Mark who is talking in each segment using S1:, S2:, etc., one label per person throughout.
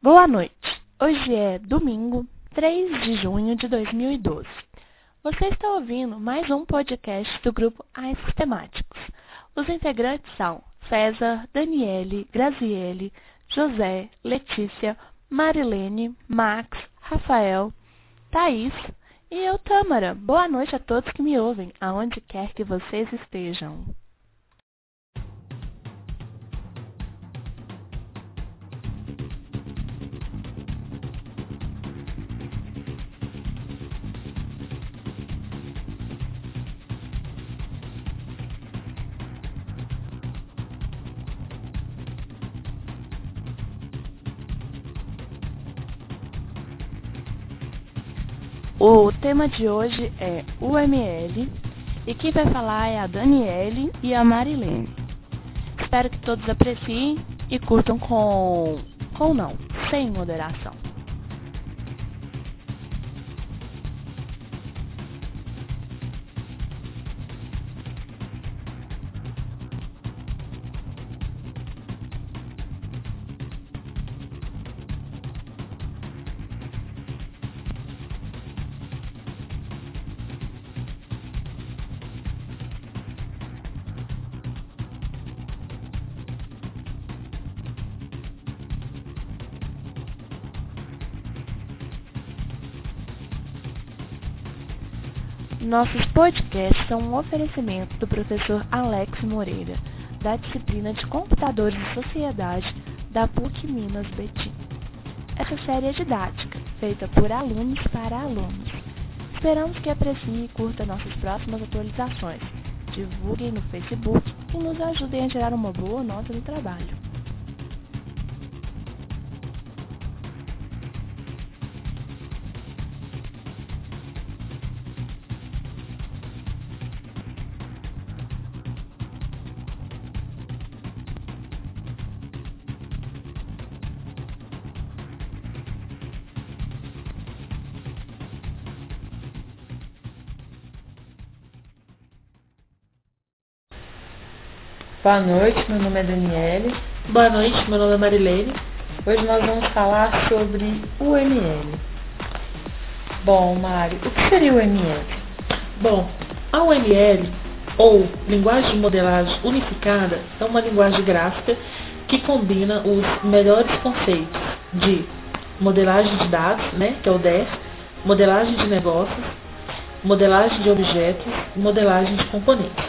S1: Boa noite. Hoje é domingo, 3 de junho de 2012. Você está ouvindo mais um podcast do grupo AIS Sistemáticos. Os integrantes são César, Daniele, Graziele, José, Letícia, Marilene, Max, Rafael, Thaís e eu, Tâmara. Boa noite a todos que me ouvem, aonde quer que vocês estejam. O tema de hoje é UML e quem vai falar é a Daniele e a Marilene. Espero que todos apreciem e curtam com, com não, sem moderação. Nossos podcasts são um oferecimento do professor Alex Moreira, da disciplina de Computadores e Sociedade da PUC Minas Betim. Essa série é didática, feita por alunos para alunos. Esperamos que apreciem e curta nossas próximas atualizações. Divulguem no Facebook e nos ajudem a tirar uma boa nota no trabalho.
S2: Boa noite, meu nome é Daniele.
S3: Boa noite, meu nome é Marilene.
S2: Hoje nós vamos falar sobre o UML. Bom, Mari, o que seria o UML?
S3: Bom, a UML, ou Linguagem de Modelagem Unificada, é uma linguagem gráfica que combina os melhores conceitos de modelagem de dados, né, que é o DEF, modelagem de negócios, modelagem de objetos e modelagem de componentes.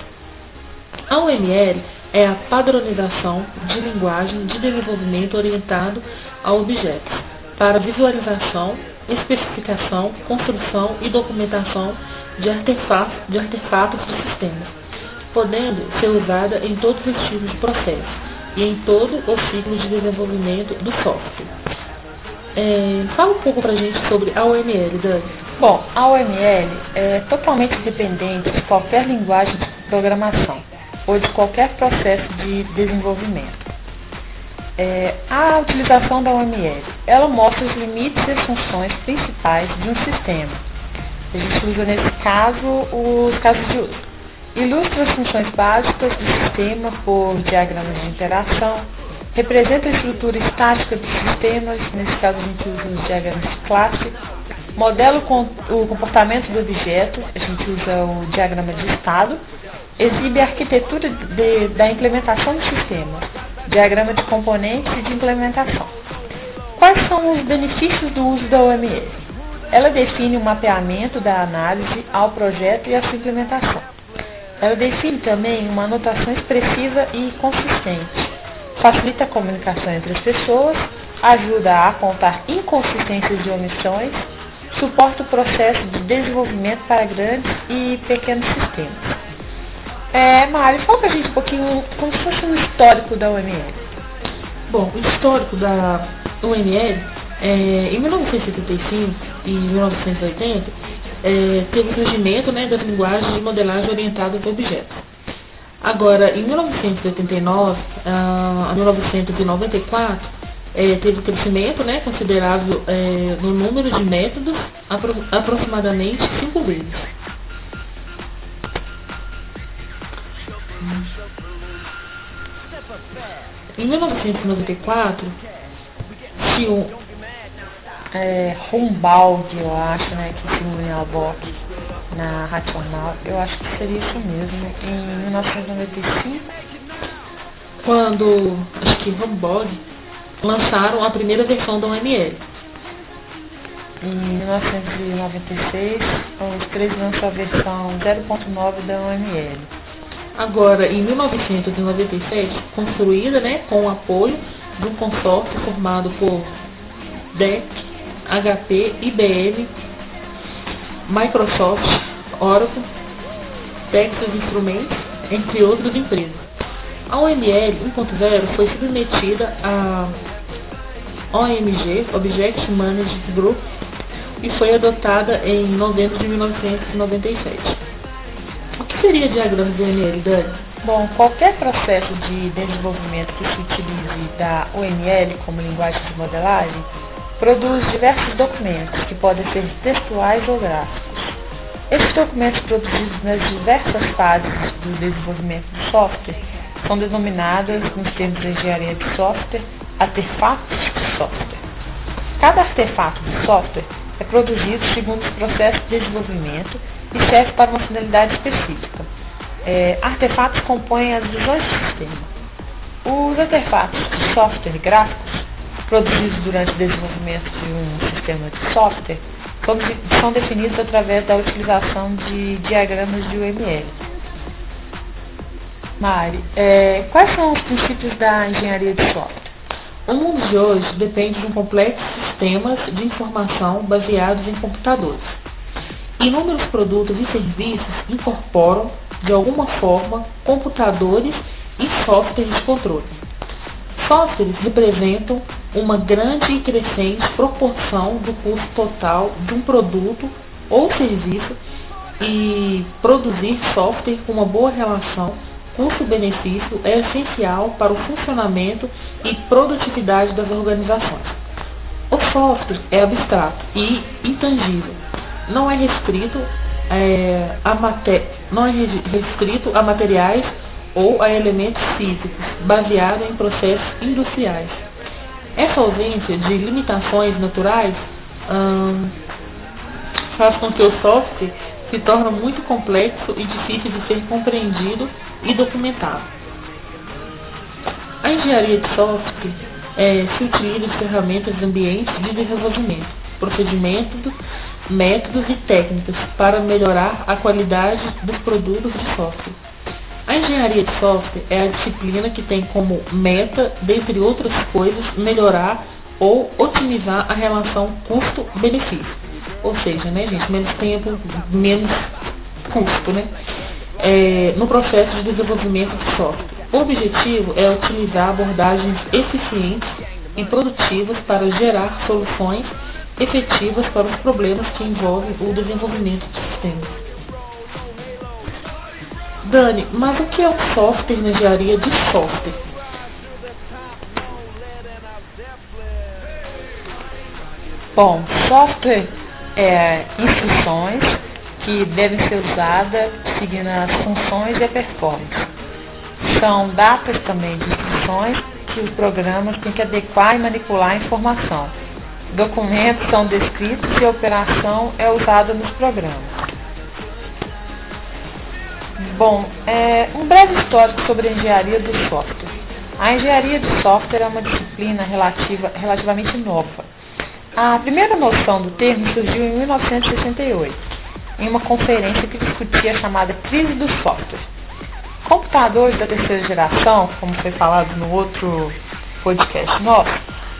S3: A UML é a padronização de linguagem de desenvolvimento orientado a objetos, para visualização, especificação, construção e documentação de artefatos de, artefatos de sistemas, podendo ser usada em todos os tipos de processo e em todo o ciclo de desenvolvimento do software. É, fala um pouco para a gente sobre a OML, Dani.
S2: Bom, a OML é totalmente dependente de qualquer linguagem de programação ou de qualquer processo de desenvolvimento. É, a utilização da OML, ela mostra os limites e as funções principais de um sistema. A gente usa nesse caso os casos de uso. Ilustra as funções básicas do sistema por diagramas de interação, representa a estrutura estática dos sistemas, nesse caso a gente usa os diagramas de classe, modela o comportamento do objeto, a gente usa o diagrama de estado, exibe a arquitetura de, da implementação do sistema, diagrama de componentes e de implementação. Quais são os benefícios do uso da OML? Ela define o mapeamento da análise ao projeto e à sua implementação. Ela define também uma anotação expressiva e consistente. Facilita a comunicação entre as pessoas, ajuda a apontar inconsistências e omissões, suporta o processo de desenvolvimento para grandes e pequenos sistemas. É, Mário, fala pra gente um pouquinho como se fosse um histórico da UML.
S3: Bom, o histórico da UML, é, em 1975 e 1980, é, teve o surgimento né, das linguagens de modelagem orientadas a objetos. Agora, em 1989 a 1994, é, teve um crescimento né, considerável é, no número de métodos, apro aproximadamente 5 vezes. Em 1994, existe um.
S2: É, Humboldt, eu acho, né, que segundo a Bock na Racional, eu acho que seria isso mesmo, em 1995.
S3: Quando, acho que Humboldt, lançaram a primeira versão da OML.
S2: Em 1996, os três lançam a versão 0.9 da OML.
S3: Agora, em 1997, construída né, com o apoio de um consórcio formado por DEC, HP, IBM, Microsoft, Oracle, Texas Instruments, entre outras empresas. A OML 1.0 foi submetida a OMG, Object Management Group, e foi adotada em novembro de 1997. Seria diagrama de OML, Dani?
S2: Bom, qualquer processo de desenvolvimento que se utilize da OML como linguagem de modelagem produz diversos documentos que podem ser textuais ou gráficos. Esses documentos produzidos nas diversas fases do desenvolvimento do software são denominadas, nos termos de engenharia de software, artefatos de software. Cada artefato de software é produzido segundo os processos de desenvolvimento e serve para uma finalidade específica. É, artefatos compõem as visões do sistema. Os artefatos de software gráficos, produzidos durante o desenvolvimento de um sistema de software, são definidos através da utilização de diagramas de UML. Mari, é, quais são os princípios da engenharia de software?
S3: O mundo de hoje depende de um complexo de sistemas de informação baseados em computadores. Inúmeros produtos e serviços incorporam, de alguma forma, computadores e softwares de controle. Softwares representam uma grande e crescente proporção do custo total de um produto ou serviço e produzir software com uma boa relação custo-benefício é essencial para o funcionamento e produtividade das organizações. O software é abstrato e intangível. Não é restrito, é, a, não é restrito a materiais ou a elementos físicos, baseado em processos industriais. Essa ausência de limitações naturais hum, faz com que o software se torne muito complexo e difícil de ser compreendido e documentado. A engenharia de software é, se utiliza de ferramentas de ambientes de desenvolvimento, procedimentos, métodos e técnicas para melhorar a qualidade dos produtos de software. A engenharia de software é a disciplina que tem como meta, dentre outras coisas, melhorar ou otimizar a relação custo-benefício. Ou seja, né, gente, menos tempo, menos custo, né? é, no processo de desenvolvimento de software. O objetivo é utilizar abordagens eficientes e produtivas para gerar soluções efetivas para os problemas que envolvem o desenvolvimento de sistemas. Dani, mas o que é um software na engenharia de software?
S2: Bom, software é instruções que devem ser usadas seguindo as funções e a performance. São datas também de instruções que os programas têm que adequar e manipular a informação. Documentos são descritos e a operação é usada nos programas. Bom, é, um breve histórico sobre a engenharia do software. A engenharia de software é uma disciplina relativa, relativamente nova. A primeira noção do termo surgiu em 1968 em uma conferência que discutia a chamada crise do software. Computadores da terceira geração, como foi falado no outro podcast nosso,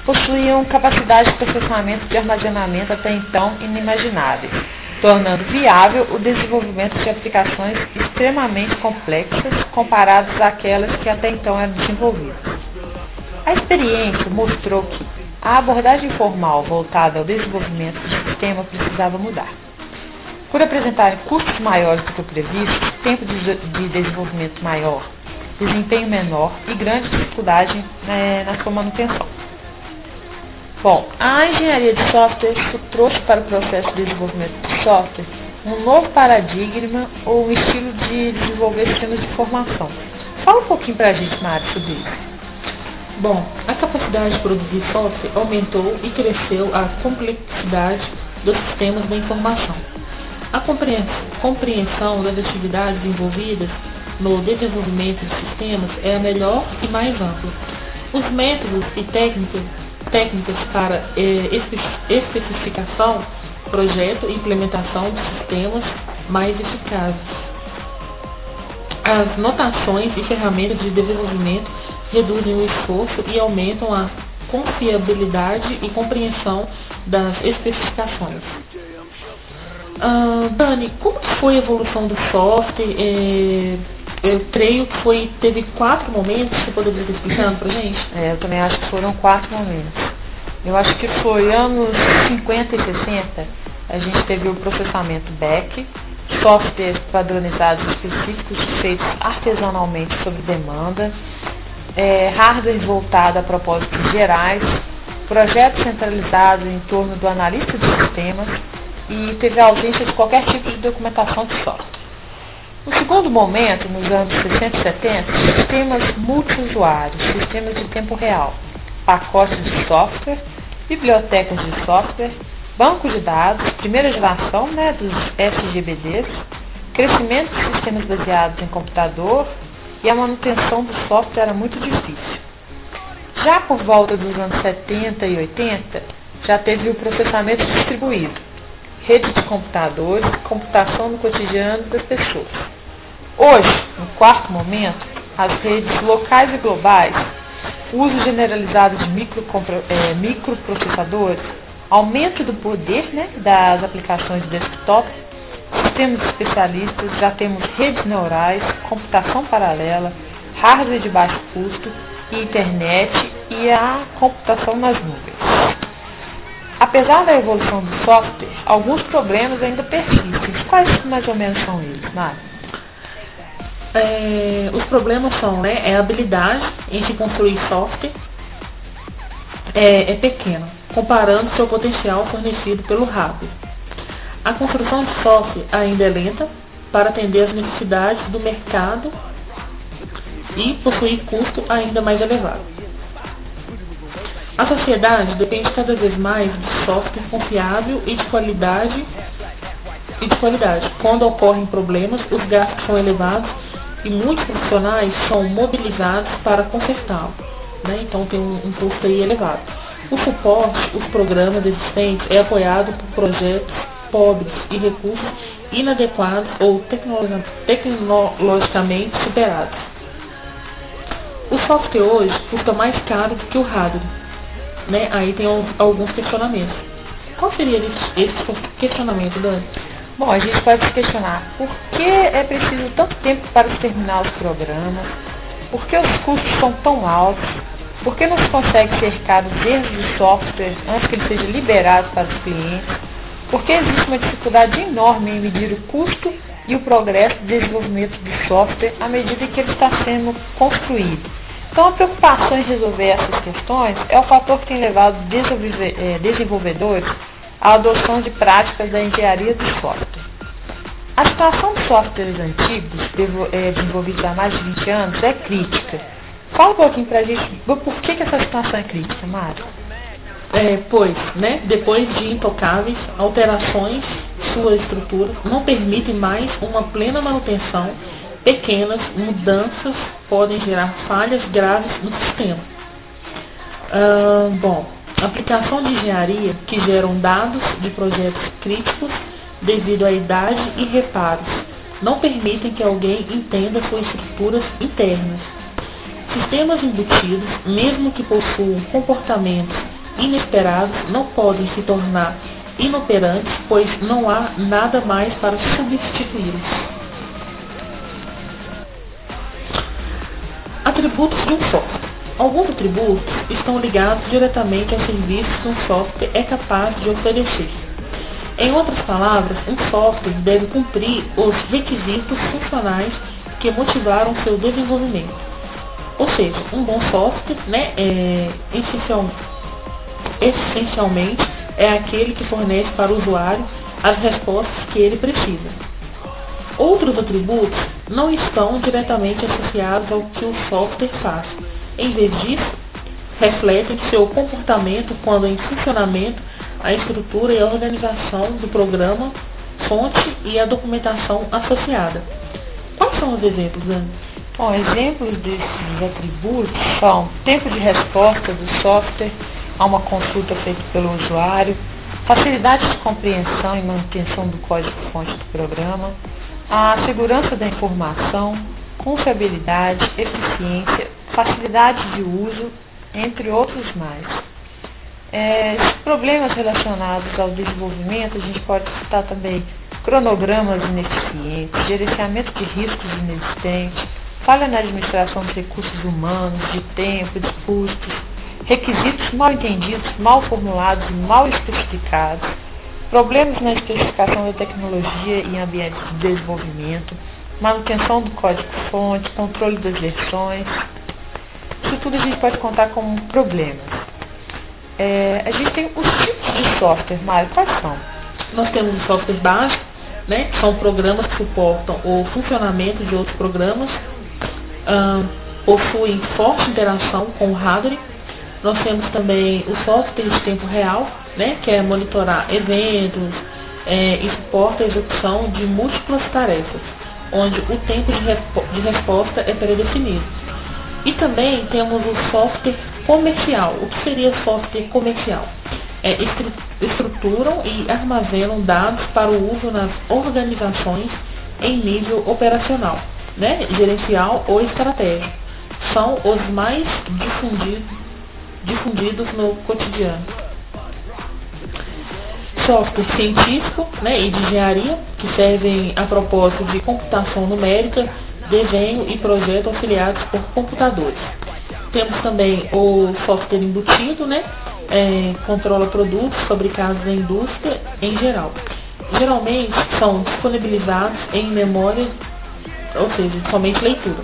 S2: possuíam capacidade de processamento de armazenamento até então inimagináveis, tornando viável o desenvolvimento de aplicações extremamente complexas comparadas àquelas que até então eram desenvolvidas. A experiência mostrou que a abordagem formal voltada ao desenvolvimento do sistema precisava mudar. Por apresentarem custos maiores do que o previsto, tempo de, de desenvolvimento maior, desempenho menor e grande dificuldade né, na sua manutenção. Bom, a engenharia de software trouxe para o processo de desenvolvimento de software um novo paradigma ou um estilo de desenvolver sistemas de informação. Fala um pouquinho para a gente, Mário, sobre isso.
S3: Bom, a capacidade de produzir software aumentou e cresceu a complexidade dos sistemas da informação. A compreensão das atividades envolvidas no desenvolvimento de sistemas é a melhor e mais ampla. Os métodos e técnicas, técnicas para eh, especificação, projeto e implementação de sistemas mais eficazes. As notações e ferramentas de desenvolvimento reduzem o esforço e aumentam a confiabilidade e compreensão das especificações. Uh, Dani, como foi a evolução do software? É, eu creio que foi, teve quatro momentos, você poderia estar explicando para gente?
S2: É, eu também acho que foram quatro momentos. Eu acho que foi anos 50 e 60, a gente teve o processamento BEC, softwares padronizados específicos feitos artesanalmente sob demanda, é, hardware voltado a propósitos gerais, projetos centralizados em torno do analista de sistemas e teve a ausência de qualquer tipo de documentação de software. No segundo momento, nos anos 60 e 70, sistemas multiusuários, sistemas de tempo real, pacotes de software, bibliotecas de software, banco de dados, primeira geração né, dos SGBDs, crescimento de sistemas baseados em computador e a manutenção do software era muito difícil. Já por volta dos anos 70 e 80, já teve o processamento distribuído, rede de computadores computação no cotidiano das pessoas. Hoje, no quarto momento, as redes locais e globais, uso generalizado de micro, é, microprocessadores, aumento do poder né, das aplicações de desktop, sistemas especialistas, já temos redes neurais, computação paralela, hardware de baixo custo internet e a computação nas nuvens. Apesar da evolução do software, alguns problemas ainda persistem. Quais mais ou menos são eles, Mário?
S3: É, os problemas são né, é a habilidade em se construir software é, é pequena, comparando seu potencial fornecido pelo hardware. A construção de software ainda é lenta para atender às necessidades do mercado e possuir custo ainda mais elevado. A sociedade depende cada vez mais de software confiável e de qualidade. E de qualidade. Quando ocorrem problemas, os gastos são elevados e muitos profissionais são mobilizados para consertá-lo. Né? Então tem um, um custo aí elevado. O suporte, os programas existentes, é apoiado por projetos pobres e recursos inadequados ou tecnologicamente superados. O software hoje custa mais caro do que o hardware né? Aí tem alguns questionamentos. Qual seria esse questionamento, Dani?
S2: Bom, a gente pode se questionar por que é preciso tanto tempo para terminar os programas, por que os custos são tão altos, por que não se consegue cercar os erros de software antes que ele seja liberado para os clientes, por que existe uma dificuldade enorme em medir o custo e o progresso do desenvolvimento do software à medida que ele está sendo construído. Então, a preocupação em resolver essas questões é o fator que tem levado é, desenvolvedores à adoção de práticas da engenharia do software. A situação de softwares antigos, é, desenvolvidos há mais de 20 anos, é crítica. Fala um pouquinho para a gente por que, que essa situação é crítica, Mário.
S3: É, pois, né, depois de intocáveis alterações, sua estrutura não permite mais uma plena manutenção pequenas mudanças podem gerar falhas graves no sistema. Bom, aplicação de engenharia que geram dados de projetos críticos devido à idade e reparos não permitem que alguém entenda suas estruturas internas. Sistemas embutidos, mesmo que possuam comportamentos inesperados, não podem se tornar inoperantes, pois não há nada mais para substituí-los. Atributos de um software. Alguns atributos estão ligados diretamente aos serviços que um software é capaz de oferecer. Em outras palavras, um software deve cumprir os requisitos funcionais que motivaram seu desenvolvimento. Ou seja, um bom software, né, é, essencialmente, é aquele que fornece para o usuário as respostas que ele precisa. Outros atributos não estão diretamente associados ao que o software faz. Em vez disso, refletem seu comportamento quando em funcionamento a estrutura e a organização do programa, fonte e a documentação associada. Quais são os exemplos, Dani?
S2: Bom, exemplos desses atributos são tempo de resposta do software a uma consulta feita pelo usuário, facilidade de compreensão e manutenção do código-fonte do programa, a segurança da informação, confiabilidade, eficiência, facilidade de uso, entre outros mais. É, problemas relacionados ao desenvolvimento, a gente pode citar também cronogramas ineficientes, gerenciamento de riscos inexistentes, falha na administração de recursos humanos, de tempo, de custos, requisitos mal entendidos, mal formulados mal especificados, problemas na especificação da tecnologia em ambientes de desenvolvimento, manutenção do código-fonte, controle das versões. Isso tudo a gente pode contar como problemas. É, a gente tem os tipos de software, Mário, quais são?
S3: Nós temos o software básico, né, que são programas que suportam o funcionamento de outros programas, possuem forte interação com o hardware. Nós temos também o software de tempo real, né, que é monitorar eventos é, e suporta a execução de múltiplas tarefas, onde o tempo de, de resposta é predefinido. E também temos o software comercial. O que seria software comercial? É, estruturam e armazenam dados para o uso nas organizações em nível operacional, né, gerencial ou estratégico. São os mais difundidos no cotidiano. Software científico né, e de engenharia, que servem a propósito de computação numérica, desenho e projeto auxiliados por computadores. Temos também o software embutido, né, é, controla produtos fabricados na indústria em geral. Geralmente são disponibilizados em memória, ou seja, somente leitura.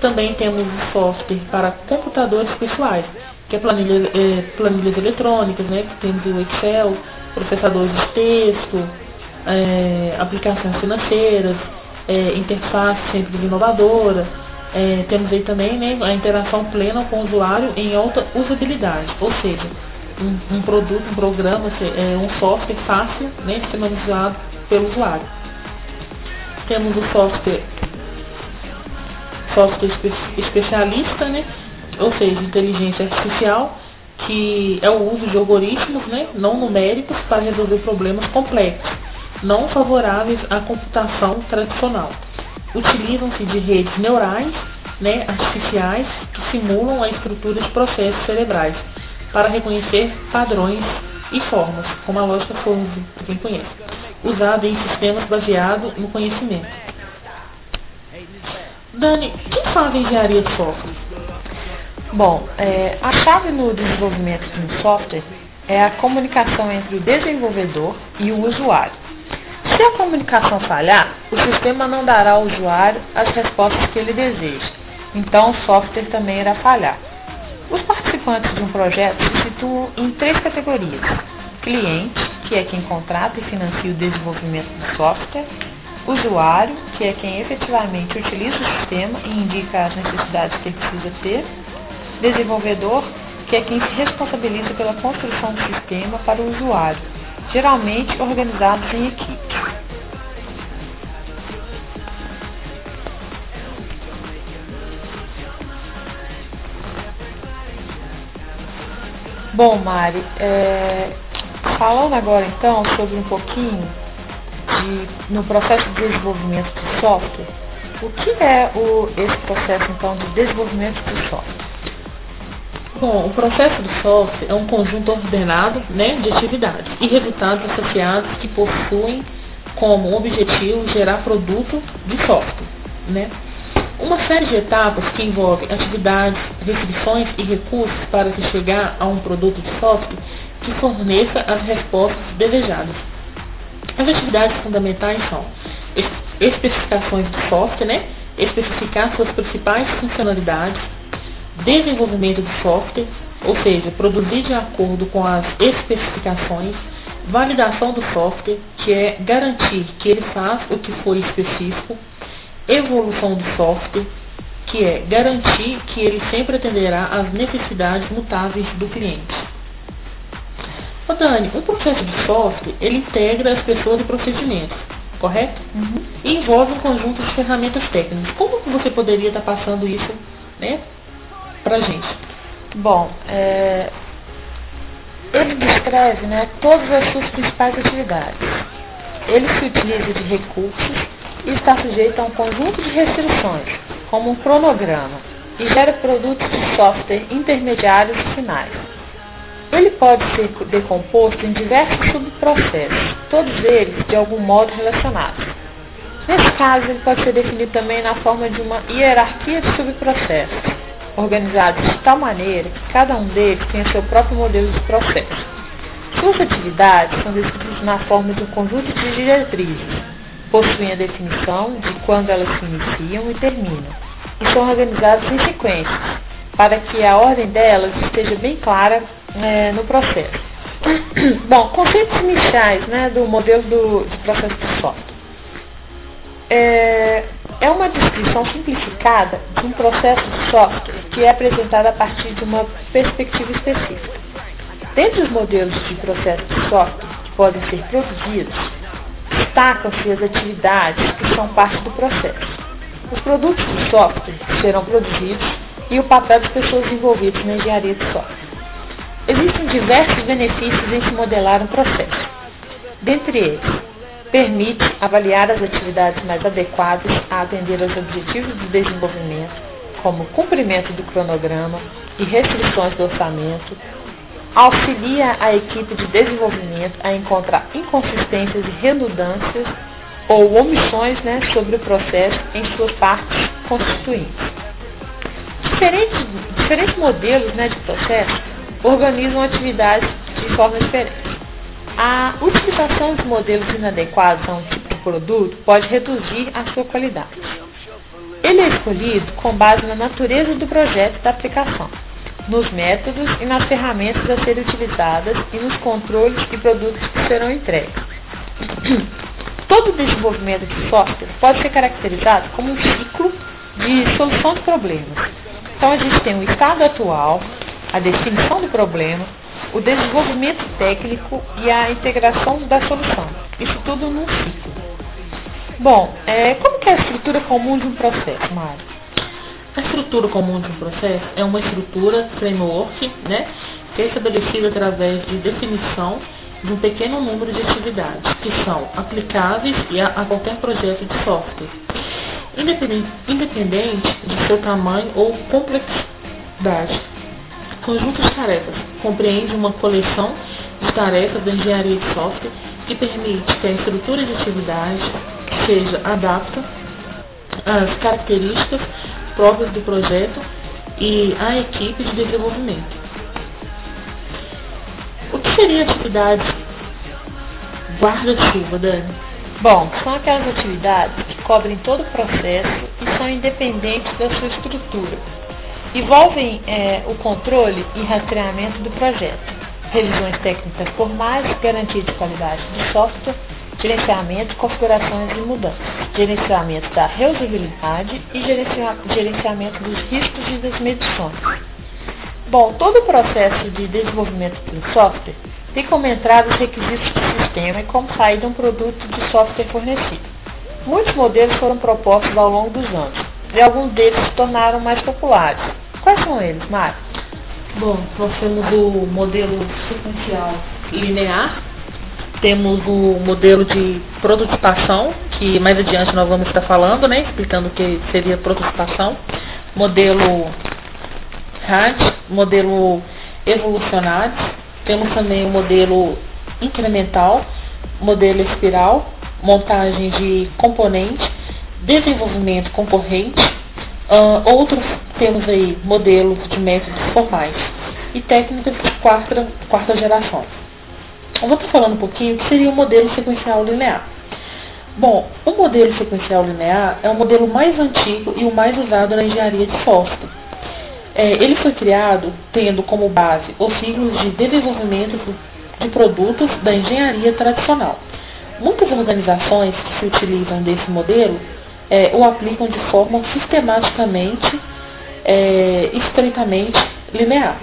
S3: Também temos o software para computadores pessoais, que é planilha, é, planilhas eletrônicas, né, que temos o Excel, processadores de texto, é, aplicações financeiras, é, interface sempre inovadora, é, temos aí também né, a interação plena com o usuário em alta usabilidade, ou seja, um, um produto, um programa, é, um software fácil né, de ser manejado pelo usuário. Temos o software, software espe especialista, né, ou seja, inteligência artificial, que é o uso de algoritmos né, não numéricos para resolver problemas complexos, não favoráveis à computação tradicional. Utilizam-se de redes neurais né, artificiais que simulam a estrutura de processos cerebrais para reconhecer padrões e formas, como a lógica Ford, para quem conhece, usada em sistemas baseados no conhecimento. Dani, quem faz engenharia de software?
S2: Bom, é, a chave no desenvolvimento de um software é a comunicação entre o desenvolvedor e o usuário. Se a comunicação falhar, o sistema não dará ao usuário as respostas que ele deseja. Então o software também irá falhar. Os participantes de um projeto se situam em três categorias. Cliente, que é quem contrata e financia o desenvolvimento do software. Usuário, que é quem efetivamente utiliza o sistema e indica as necessidades que ele precisa ter. Desenvolvedor, que é quem se responsabiliza pela construção do sistema para o usuário, geralmente organizados em equipes. Bom, Mari, é, falando agora então sobre um pouquinho de, no processo de desenvolvimento do software, o que é o, esse processo então de desenvolvimento do software?
S3: O processo do software é um conjunto ordenado né, de atividades e resultados associados que possuem como objetivo gerar produto de software. Né? Uma série de etapas que envolvem atividades, restrições e recursos para se chegar a um produto de software que forneça as respostas desejadas. As atividades fundamentais são especificações do software, né? especificar suas principais funcionalidades, desenvolvimento de software, ou seja, produzir de acordo com as especificações, validação do software, que é garantir que ele faz o que foi específico, evolução do software, que é garantir que ele sempre atenderá às necessidades mutáveis do cliente. Ô Dani, um processo de software, ele integra as pessoas e procedimentos, correto?
S2: Uhum.
S3: E envolve um conjunto de ferramentas técnicas. Como que você poderia estar passando isso né, para a gente?
S2: Bom, é, ele descreve né, todas as suas principais atividades. Ele se utiliza de recursos e está sujeito a um conjunto de restrições, como um cronograma, e gera produtos de software intermediários e finais. Ele pode ser decomposto em diversos subprocessos, todos eles de algum modo relacionados. Nesse caso, ele pode ser definido também na forma de uma hierarquia de subprocessos, organizados de tal maneira que cada um deles tem seu próprio modelo de processo. Suas atividades são descritas na forma de um conjunto de diretrizes, possuem a definição de quando elas se iniciam e terminam, e são organizadas em sequências, para que a ordem delas esteja bem clara é, no processo. Bom, conceitos iniciais né, do modelo do, processo de software. É, é uma descrição simplificada de um processo de software que é apresentado a partir de uma perspectiva específica. Dentre os modelos de processo de software que podem ser produzidos, destacam-se as atividades que são parte do processo. Os produtos de software serão produzidos e o papel das pessoas envolvidas na engenharia de software. Existem diversos benefícios em se modelar um processo. Dentre eles, permite avaliar as atividades mais adequadas a atender aos objetivos do desenvolvimento, como cumprimento do cronograma e restrições do orçamento, auxilia a equipe de desenvolvimento a encontrar inconsistências e redundâncias ou omissões né, sobre o processo em suas partes constituintes. Diferentes, diferentes modelos né, de processo organizam atividades de forma diferente. A utilização de modelos inadequados a um tipo de produto pode reduzir a sua qualidade. Ele é escolhido com base na natureza do projeto da aplicação, nos métodos e nas ferramentas a serem utilizadas e nos controles e produtos que serão entregues. Todo desenvolvimento de software pode ser caracterizado como um ciclo de solução de problemas. Então a gente tem o estado atual, a definição do problema, o desenvolvimento técnico e a integração da solução. Isso tudo num ciclo. Bom, é, como que é a estrutura comum de um processo, Mário?
S3: A estrutura comum de um processo é uma estrutura framework, né, que é estabelecida através de definição de um pequeno número de atividades que são aplicáveis a, a qualquer projeto de software, independente, independente de seu tamanho ou complexidade. Conjunto de tarefas compreende uma coleção de tarefas da engenharia de software que permite que a estrutura de atividade seja adapta às características próprias do projeto e à equipe de desenvolvimento. O que seria atividade guarda-chuva, Dani?
S2: Bom, são aquelas atividades que cobrem todo o processo e são independentes da sua estrutura envolvem é, o controle e rastreamento do projeto, revisões técnicas formais, garantia de qualidade de software, gerenciamento, configurações e mudanças, gerenciamento da reusabilidade e gerenciamento dos riscos e das medições. Bom, todo o processo de desenvolvimento do software tem como entrada os requisitos do sistema e como saída um produto de software fornecido. Muitos modelos foram propostos ao longo dos anos, e alguns deles se tornaram mais populares. Quais são eles, Mário?
S3: Bom, nós temos o modelo sequencial linear, temos o modelo de prototipação, que mais adiante nós vamos estar falando, né, explicando o que seria prototipação, modelo RAD, modelo evolucionário, temos também o modelo incremental, modelo espiral, montagem de componente, desenvolvimento concorrente, uh, outros temos aí modelos de métodos formais e técnicas de quarta, quarta geração. Eu vou estar falando um pouquinho o que seria o modelo sequencial linear. Bom, o modelo sequencial linear é o modelo mais antigo e o mais usado na engenharia de software. É, ele foi criado tendo como base os ciclos de desenvolvimento de produtos da engenharia tradicional. Muitas organizações que se utilizam desse modelo é, o aplicam de forma sistematicamente é, estritamente linear.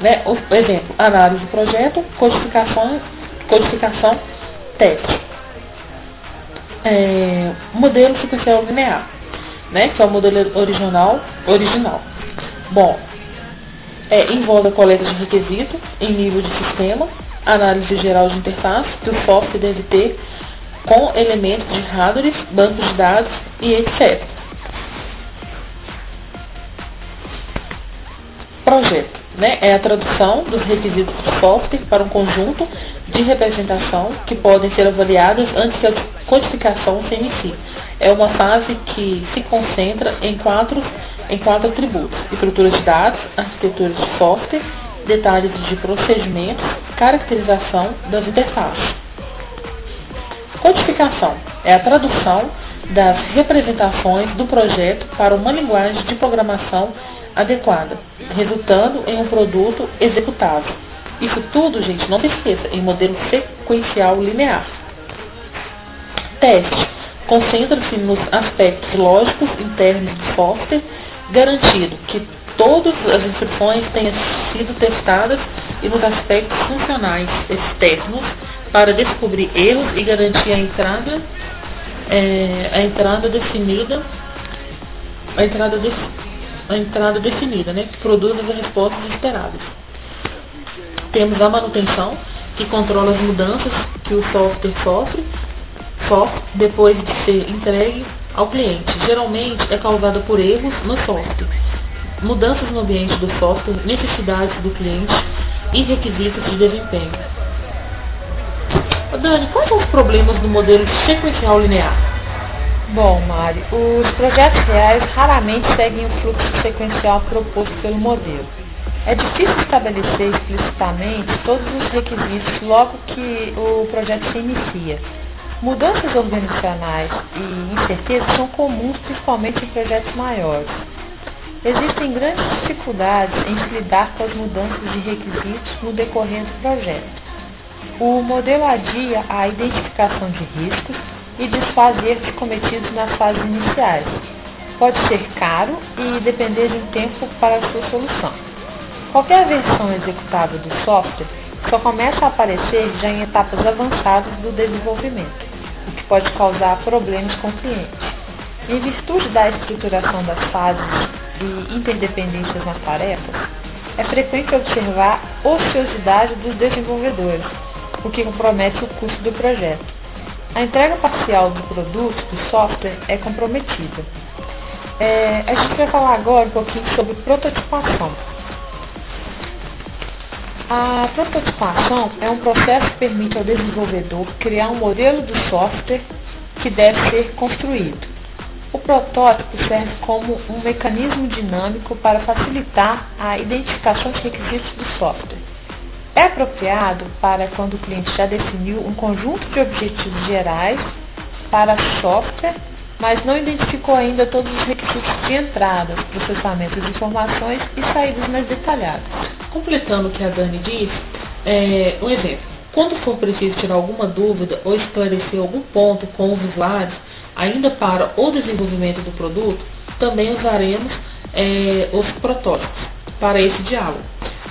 S3: Né? O exemplo, análise do projeto, codificação, codificação teste. É, modelo sequencial linear, né? que é o modelo original. original. Bom, é, envolve a coleta de requisitos em nível de sistema, análise geral de interface que o software deve ter com elementos de hardware, bancos de dados e etc. Projeto né, é a tradução dos requisitos do software para um conjunto de representação que podem ser avaliadas antes que a codificação se inicie. É uma fase que se concentra em quatro, em quatro atributos: estrutura de dados, arquitetura de software, detalhes de procedimentos, caracterização das interfaces. É a tradução das representações do projeto para uma linguagem de programação adequada, resultando em um produto executável. Isso tudo, gente, não se esqueça, em modelo sequencial linear. Teste. Concentra-se nos aspectos lógicos internos do software, garantindo que todas as instruções tenham sido testadas e nos aspectos funcionais externos para descobrir erros e garantir a entrada, é, a entrada definida, a entrada, de, a entrada definida, né, que produz as respostas esperadas. Temos a manutenção, que controla as mudanças que o software sofre, sofre depois de ser entregue ao cliente. Geralmente é causada por erros no software, mudanças no ambiente do software, necessidades do cliente e requisitos de desempenho. Dani, quais são os problemas do modelo sequencial linear?
S2: Bom, Mari, os projetos reais raramente seguem o fluxo sequencial proposto pelo modelo. É difícil estabelecer explicitamente todos os requisitos logo que o projeto se inicia. Mudanças organizacionais e incertezas são comuns principalmente em projetos maiores. Existem grandes dificuldades em se lidar com as mudanças de requisitos no decorrer do projeto. O modelo adia a identificação de riscos e desfaz erros cometidos nas fases iniciais. Pode ser caro e depender de um tempo para sua solução. Qualquer versão executável do software só começa a aparecer já em etapas avançadas do desenvolvimento, o que pode causar problemas com o cliente. Em virtude da estruturação das fases e interdependências nas tarefas, é frequente observar ociosidade dos desenvolvedores, o que compromete o custo do projeto. A entrega parcial do produto, do software, é comprometida. É, a gente vai falar agora um pouquinho sobre prototipação. A prototipação é um processo que permite ao desenvolvedor criar um modelo do software que deve ser construído. O protótipo serve como um mecanismo dinâmico para facilitar a identificação de requisitos do software. É apropriado para quando o cliente já definiu um conjunto de objetivos gerais para software, mas não identificou ainda todos os requisitos de entrada, processamento de informações e saídas mais detalhadas.
S3: Completando o que a Dani disse, é, um exemplo. Quando for preciso tirar alguma dúvida ou esclarecer algum ponto com os usuários, ainda para o desenvolvimento do produto, também usaremos é, os protótipos para esse diálogo.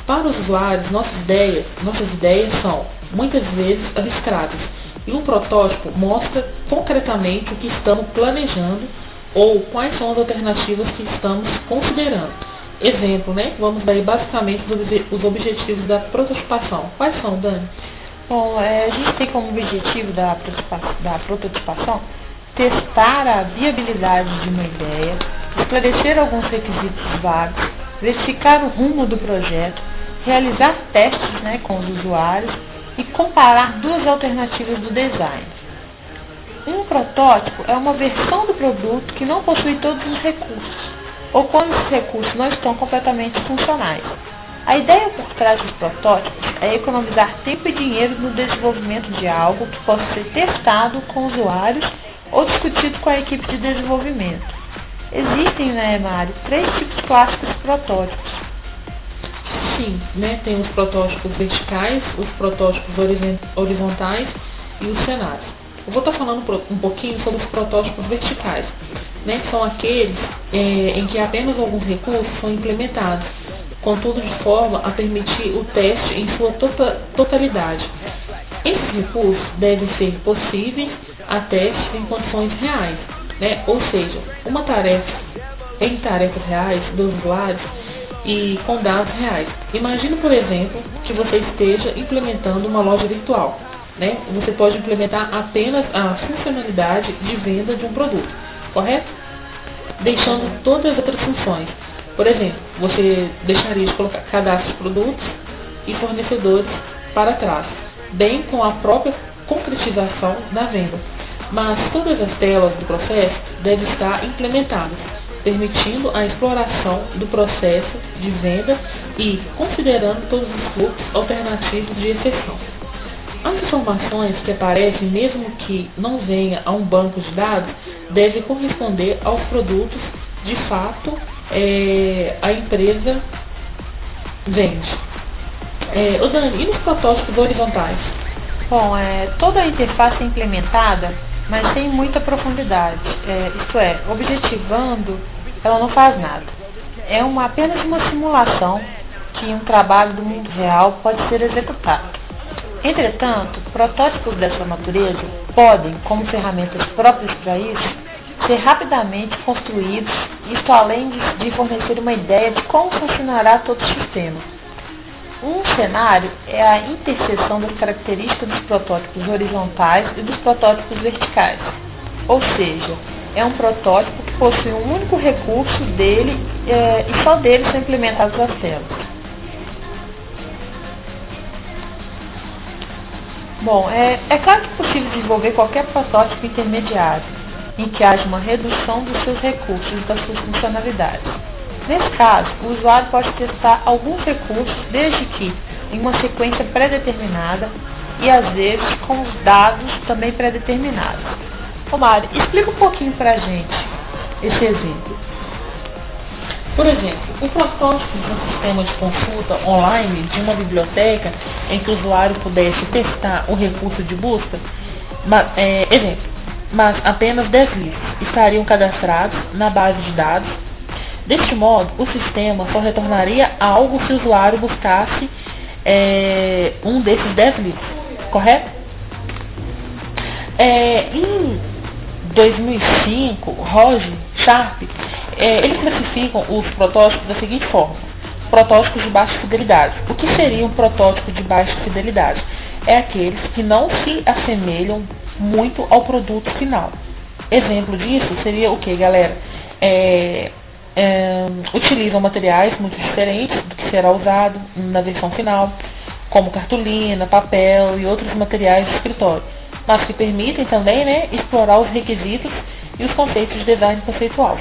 S3: Para os usuários, nossas ideias, nossas ideias são muitas vezes abstratas e um protótipo mostra concretamente o que estamos planejando ou quais são as alternativas que estamos considerando. Exemplo, né? Vamos ver basicamente os objetivos da prototipação. Quais são, Dani?
S2: Bom, é, a gente tem como objetivo da, da prototipação testar a viabilidade de uma ideia, esclarecer alguns requisitos vagos, verificar o rumo do projeto, realizar testes né, com os usuários e comparar duas alternativas do design. Um protótipo é uma versão do produto que não possui todos os recursos, ou quando esses recursos não estão completamente funcionais. A ideia por trás dos protótipos é economizar tempo e dinheiro no desenvolvimento de algo que possa ser testado com usuários ou discutido com a equipe de desenvolvimento. Existem, né, Mário, três tipos clássicos de protótipos.
S3: Sim, né, tem os protótipos verticais, os protótipos horizontais e os cenários. Eu vou estar falando um pouquinho sobre os protótipos verticais, né, são aqueles é, em que apenas alguns recursos são implementados, contudo de forma a permitir o teste em sua tota, totalidade. Esses recursos devem ser possíveis a teste em condições reais, né, ou seja, uma tarefa em tarefas reais dos usuários e com dados reais. Imagine, por exemplo, que você esteja implementando uma loja virtual. Né? Você pode implementar apenas a funcionalidade de venda de um produto, correto? Deixando todas as outras funções. Por exemplo, você deixaria de colocar cadastro de produtos e fornecedores para trás, bem com a própria concretização da venda. Mas todas as telas do processo devem estar implementadas permitindo a exploração do processo de venda e considerando todos os fluxos alternativos de exceção. As informações que aparecem, mesmo que não venha a um banco de dados, devem corresponder aos produtos de fato é, a empresa vende. É, Dani, e nos protótipos horizontais?
S2: Bom, é, toda a interface é implementada mas sem muita profundidade. É, isto é, objetivando, ela não faz nada. É uma, apenas uma simulação que um trabalho do mundo real pode ser executado. Entretanto, protótipos dessa natureza podem, como ferramentas próprias para isso, ser rapidamente construídos, isto além de, de fornecer uma ideia de como funcionará todo o sistema. Um cenário é a interseção das características dos protótipos horizontais e dos protótipos verticais. Ou seja, é um protótipo que possui um único recurso dele é, e só dele são implementados as telas. Bom, é, é claro que é possível desenvolver qualquer protótipo intermediário, em que haja uma redução dos seus recursos e das suas funcionalidades. Nesse caso, o usuário pode testar alguns recursos, desde que em uma sequência pré-determinada e às vezes com os dados também pré-determinados. Omar, explica um pouquinho para a gente esse exemplo.
S3: Por exemplo, o protótipo de um sistema de consulta online de uma biblioteca em que o usuário pudesse testar o recurso de busca, mas, é, exemplo, mas apenas 10 livros estariam cadastrados na base de dados Deste modo, o sistema só retornaria algo se o usuário buscasse é, um desses 10 livros, correto? É, em 2005, Roger, Sharp, é, eles classificam os protótipos da seguinte forma. Protótipos de baixa fidelidade. O que seria um protótipo de baixa fidelidade? É aqueles que não se assemelham muito ao produto final. Exemplo disso seria o que, galera? É, é, utilizam materiais muito diferentes do que será usado na versão final, como cartolina, papel e outros materiais de escritório, mas que permitem também né, explorar os requisitos e os conceitos de design conceitual.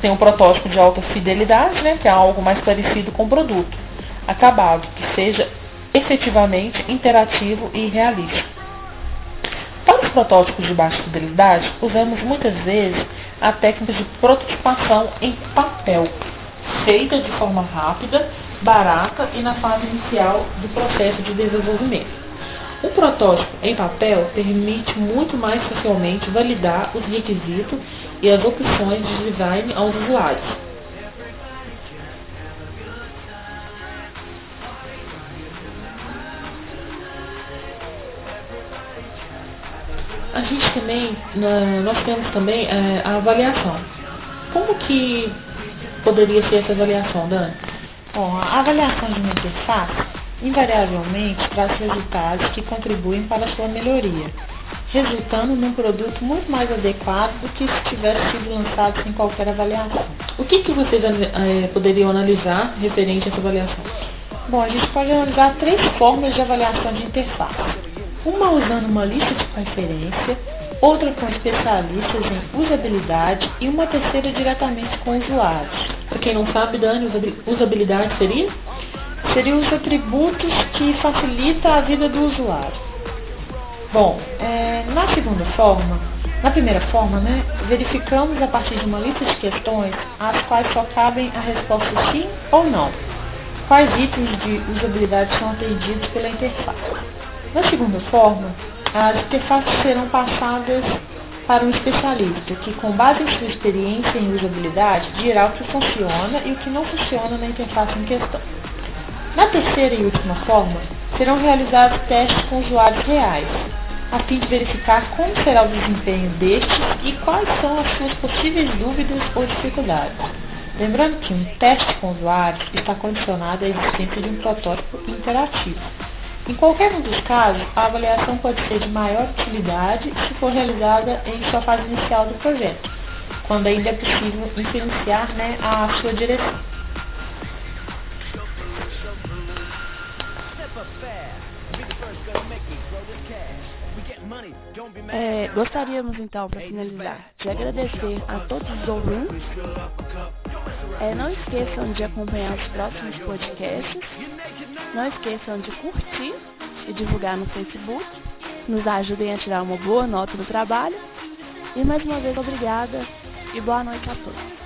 S3: Tem um protótipo de alta fidelidade, né, que é algo mais parecido com o produto acabado, que seja efetivamente interativo e realista. Para os protótipos de baixa fidelidade, usamos muitas vezes a técnica de prototipação em papel, feita de forma rápida, barata e na fase inicial do processo de desenvolvimento. O protótipo em papel permite muito mais facilmente validar os requisitos e as opções de design aos usuários. A gente também, nós temos também é, a avaliação. Como que poderia ser essa avaliação, Dani?
S2: Bom, a avaliação de uma interface invariavelmente traz resultados que contribuem para a sua melhoria, resultando num produto muito mais adequado do que se tivesse sido lançado sem qualquer avaliação.
S3: O que, que vocês é, poderiam analisar referente a essa avaliação?
S2: Bom, a gente pode analisar três formas de avaliação de interface uma usando uma lista de preferência, outra com especialistas em usabilidade e uma terceira diretamente com usuários.
S3: Para quem não sabe, Dani, usabilidade seria?
S2: Seriam os atributos que facilitam a vida do usuário. Bom, é, na segunda forma, na primeira forma, né, verificamos a partir de uma lista de questões às quais só cabem a resposta sim ou não. Quais itens de usabilidade são atendidos pela interface. Na segunda forma, as interfaces serão passadas para um especialista, que com base em sua experiência em usabilidade, dirá o que funciona e o que não funciona na interface em questão. Na terceira e última forma, serão realizados testes com usuários reais, a fim de verificar como será o desempenho destes e quais são as suas possíveis dúvidas ou dificuldades. Lembrando que um teste com usuários está condicionado à existência de um protótipo interativo. Em qualquer um dos casos, a avaliação pode ser de maior utilidade se for realizada em sua fase inicial do projeto, quando ainda é possível influenciar né, a sua direção.
S1: É, gostaríamos então, para finalizar, de agradecer a todos os ouvintes. É, não esqueçam de acompanhar os próximos podcasts. Não esqueçam de curtir e divulgar no Facebook. Nos ajudem a tirar uma boa nota do trabalho. E mais uma vez, obrigada e boa noite a todos.